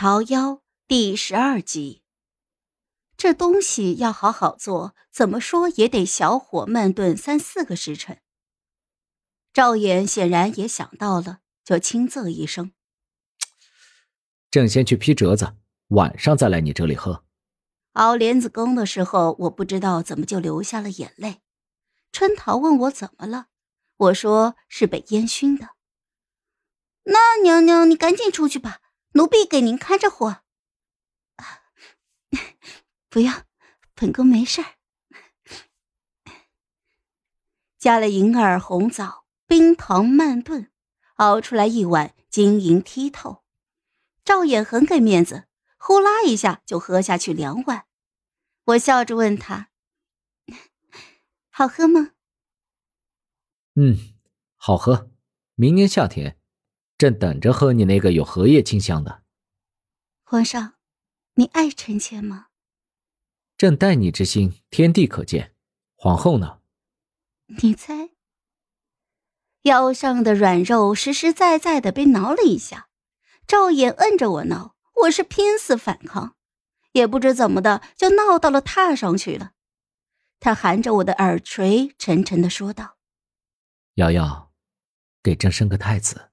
桃夭第十二集。这东西要好好做，怎么说也得小火慢炖三四个时辰。赵衍显然也想到了，就轻啧一声：“朕先去批折子，晚上再来你这里喝。”熬莲子羹的时候，我不知道怎么就流下了眼泪。春桃问我怎么了，我说是被烟熏的。那娘娘，你赶紧出去吧。奴婢给您看着火。不要，本宫没事儿。加了银耳红枣，冰糖慢炖，熬出来一碗晶莹剔透。赵衍很给面子，呼啦一下就喝下去两碗。我笑着问他：“好喝吗？”“嗯，好喝。明年夏天。”朕等着喝你那个有荷叶清香的。皇上，你爱臣妾吗？朕待你之心，天地可见。皇后呢？你猜。腰上的软肉实实在在的被挠了一下，赵衍摁着我挠，我是拼死反抗，也不知怎么的就闹到了榻上去了。他含着我的耳垂，沉沉的说道：“瑶瑶，给朕生个太子。”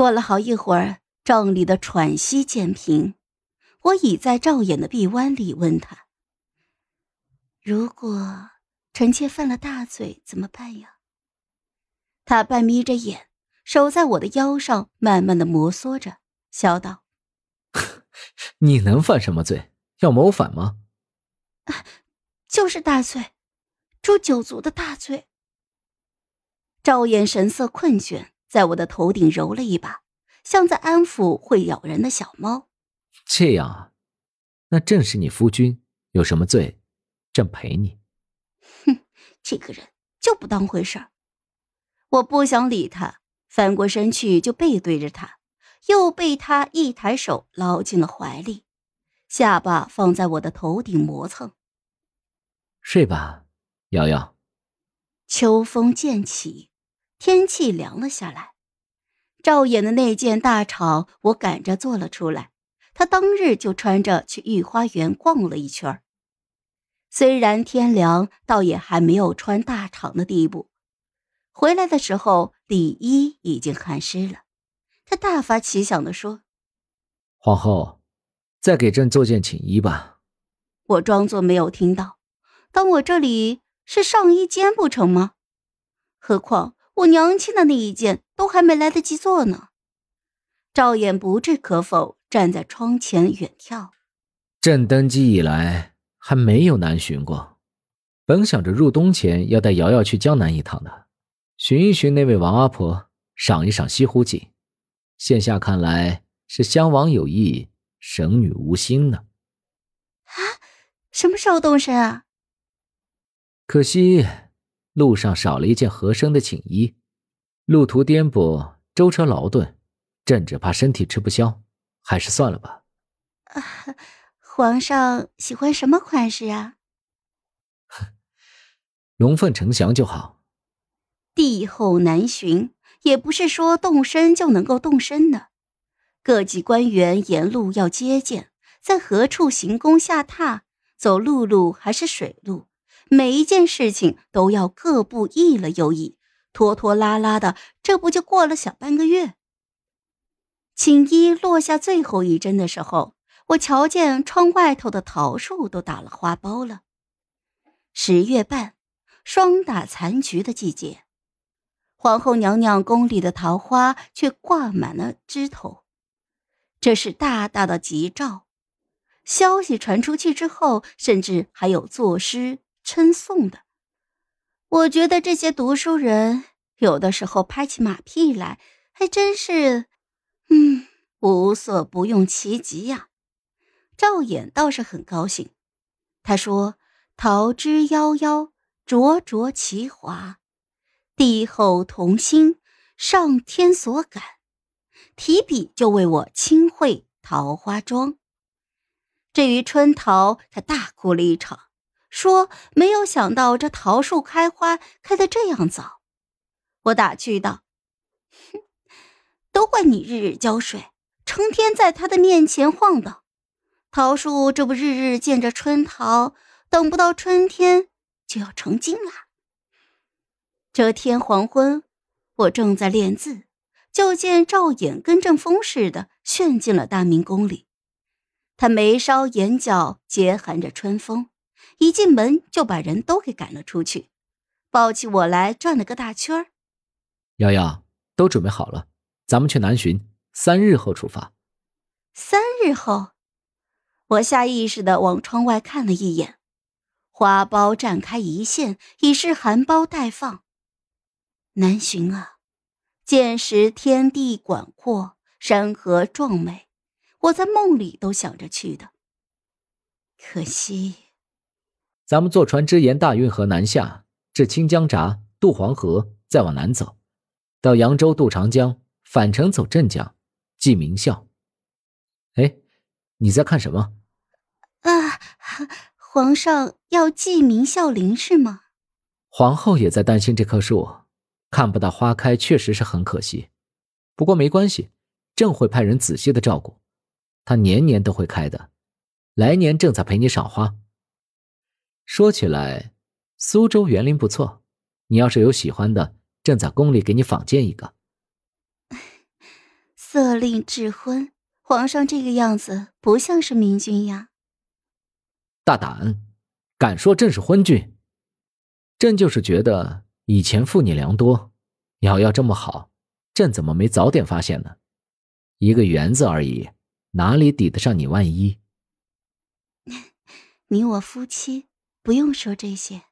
过了好一会儿，帐里的喘息渐平，我倚在赵衍的臂弯里问他：“如果臣妾犯了大罪，怎么办呀？”他半眯着眼，手在我的腰上慢慢的摩挲着，笑道：“你能犯什么罪？要谋反吗？”“就是大罪，诛九族的大罪。”赵衍神色困倦。在我的头顶揉了一把，像在安抚会咬人的小猫。这样啊，那正是你夫君，有什么罪，朕陪你。哼，这个人就不当回事儿。我不想理他，翻过身去就背对着他，又被他一抬手捞进了怀里，下巴放在我的头顶磨蹭。睡吧，瑶瑶。秋风渐起。天气凉了下来，赵衍的那件大氅，我赶着做了出来。他当日就穿着去御花园逛了一圈虽然天凉，倒也还没有穿大氅的地步。回来的时候，里衣已经汗湿了。他大发奇想地说：“皇后，再给朕做件寝衣吧。”我装作没有听到，当我这里是上衣间不成吗？何况……我娘亲的那一件都还没来得及做呢。赵衍不置可否，站在窗前远眺。朕登基以来还没有南巡过，本想着入冬前要带瑶瑶去江南一趟的，寻一寻那位王阿婆，赏一赏西湖景。现下看来是襄王有意，神女无心呢。啊，什么时候动身啊？可惜。路上少了一件合身的寝衣，路途颠簸，舟车劳顿，朕只怕身体吃不消，还是算了吧。啊，皇上喜欢什么款式啊？龙凤呈祥就好。帝后难寻，也不是说动身就能够动身的。各级官员沿路要接见，在何处行宫下榻，走陆路还是水路？每一件事情都要各部议了又议，拖拖拉拉的，这不就过了小半个月？锦衣落下最后一针的时候，我瞧见窗外头的桃树都打了花苞了。十月半，霜打残菊的季节，皇后娘娘宫里的桃花却挂满了枝头，这是大大的吉兆。消息传出去之后，甚至还有作诗。称颂的，我觉得这些读书人有的时候拍起马屁来，还真是，嗯，无所不用其极呀。赵衍倒是很高兴，他说：“桃之夭夭，灼灼其华；帝后同心，上天所感。”提笔就为我亲绘《桃花庄》。至于春桃，他大哭了一场。说没有想到这桃树开花开得这样早，我打趣道：“哼，都怪你日日浇水，成天在他的面前晃荡。桃树这不日日见着春桃，等不到春天就要成精了。这天黄昏，我正在练字，就见赵衍跟阵风似的旋进了大明宫里。他眉梢眼角结含着春风，一进门就把人都给赶了出去，抱起我来转了个大圈儿。瑶瑶，都准备好了，咱们去南巡，三日后出发。三日后。我下意识的往窗外看了一眼，花苞绽开一线，已是含苞待放。南巡啊，见识天地广阔，山河壮美，我在梦里都想着去的。可惜，咱们坐船只沿大运河南下，至清江闸渡黄河，再往南走，到扬州渡长江，返程走镇江，寄明孝。哎，你在看什么？啊，皇上要祭明孝陵是吗？皇后也在担心这棵树，看不到花开，确实是很可惜。不过没关系，朕会派人仔细的照顾，它年年都会开的。来年正在陪你赏花。说起来，苏州园林不错，你要是有喜欢的，正在宫里给你仿建一个。色令智昏，皇上这个样子不像是明君呀。大胆，敢说朕是昏君？朕就是觉得以前负你良多，瑶瑶这么好，朕怎么没早点发现呢？一个园子而已，哪里抵得上你万一？你我夫妻不用说这些。